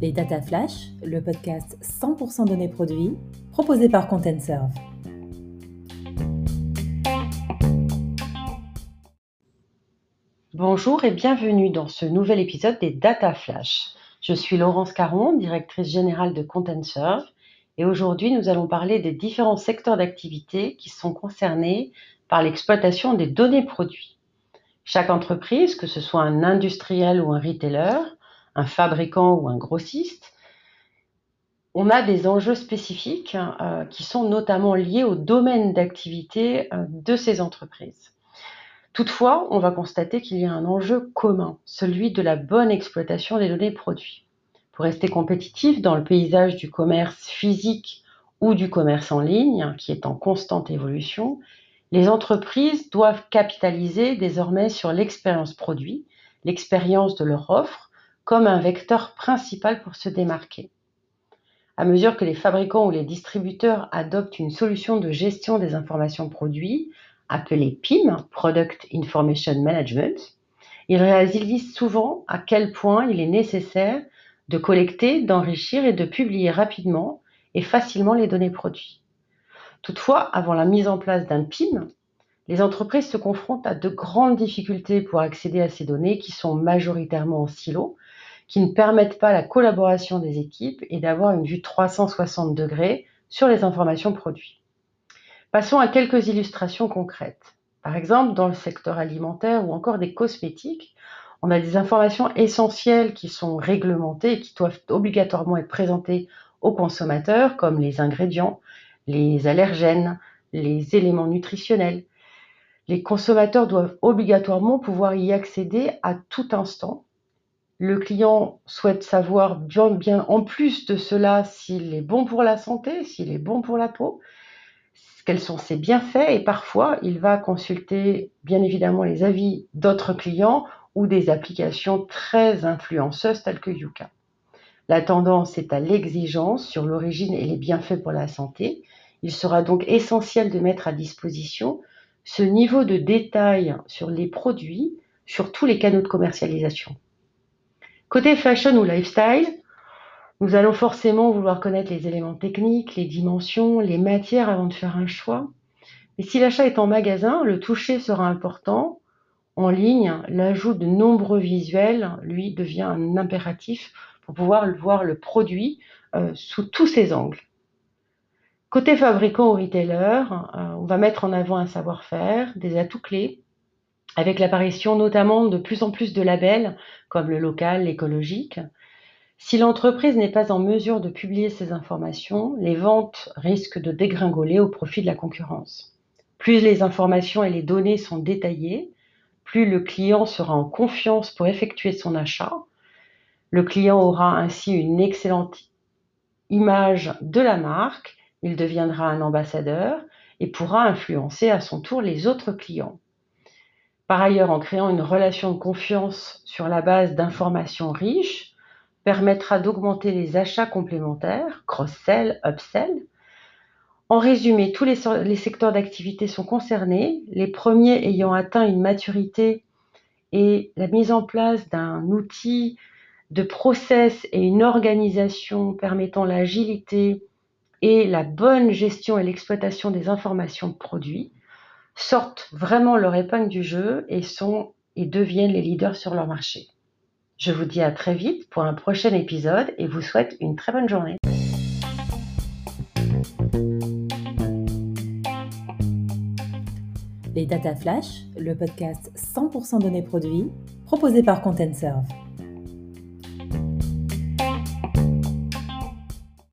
Les Data Flash, le podcast 100% données produits, proposé par ContentServe. Bonjour et bienvenue dans ce nouvel épisode des Data Flash. Je suis Laurence Caron, directrice générale de ContentServe, et aujourd'hui nous allons parler des différents secteurs d'activité qui sont concernés par l'exploitation des données produits. Chaque entreprise, que ce soit un industriel ou un retailer, un fabricant ou un grossiste, on a des enjeux spécifiques euh, qui sont notamment liés au domaine d'activité euh, de ces entreprises. Toutefois, on va constater qu'il y a un enjeu commun, celui de la bonne exploitation des données produits. Pour rester compétitif dans le paysage du commerce physique ou du commerce en ligne, qui est en constante évolution, les entreprises doivent capitaliser désormais sur l'expérience produit, l'expérience de leur offre, comme un vecteur principal pour se démarquer. À mesure que les fabricants ou les distributeurs adoptent une solution de gestion des informations produits, appelée PIM, Product Information Management, ils réalisent souvent à quel point il est nécessaire de collecter, d'enrichir et de publier rapidement et facilement les données produits. Toutefois, avant la mise en place d'un PIM, les entreprises se confrontent à de grandes difficultés pour accéder à ces données qui sont majoritairement en silo, qui ne permettent pas la collaboration des équipes et d'avoir une vue 360 degrés sur les informations produites. Passons à quelques illustrations concrètes. Par exemple, dans le secteur alimentaire ou encore des cosmétiques, on a des informations essentielles qui sont réglementées et qui doivent obligatoirement être présentées aux consommateurs, comme les ingrédients, les allergènes, les éléments nutritionnels. Les consommateurs doivent obligatoirement pouvoir y accéder à tout instant. Le client souhaite savoir bien, en plus de cela s'il est bon pour la santé, s'il est bon pour la peau, quels sont ses bienfaits et parfois il va consulter bien évidemment les avis d'autres clients ou des applications très influenceuses telles que Yuka. La tendance est à l'exigence sur l'origine et les bienfaits pour la santé. Il sera donc essentiel de mettre à disposition ce niveau de détail sur les produits, sur tous les canaux de commercialisation. Côté fashion ou lifestyle, nous allons forcément vouloir connaître les éléments techniques, les dimensions, les matières avant de faire un choix. Mais si l'achat est en magasin, le toucher sera important en ligne, l'ajout de nombreux visuels, lui, devient un impératif pour pouvoir voir le produit euh, sous tous ses angles. Côté fabricant ou retailer, euh, on va mettre en avant un savoir-faire, des atouts clés, avec l'apparition notamment de plus en plus de labels comme le local, l'écologique. Si l'entreprise n'est pas en mesure de publier ces informations, les ventes risquent de dégringoler au profit de la concurrence. Plus les informations et les données sont détaillées, plus le client sera en confiance pour effectuer son achat. Le client aura ainsi une excellente image de la marque, il deviendra un ambassadeur et pourra influencer à son tour les autres clients. Par ailleurs, en créant une relation de confiance sur la base d'informations riches, permettra d'augmenter les achats complémentaires, cross-sell, upsell, en résumé, tous les, secteurs d'activité sont concernés, les premiers ayant atteint une maturité et la mise en place d'un outil de process et une organisation permettant l'agilité et la bonne gestion et l'exploitation des informations produits sortent vraiment leur épingle du jeu et sont et deviennent les leaders sur leur marché. Je vous dis à très vite pour un prochain épisode et vous souhaite une très bonne journée. Les Data Flash, le podcast 100% données produits, proposé par ContentServe.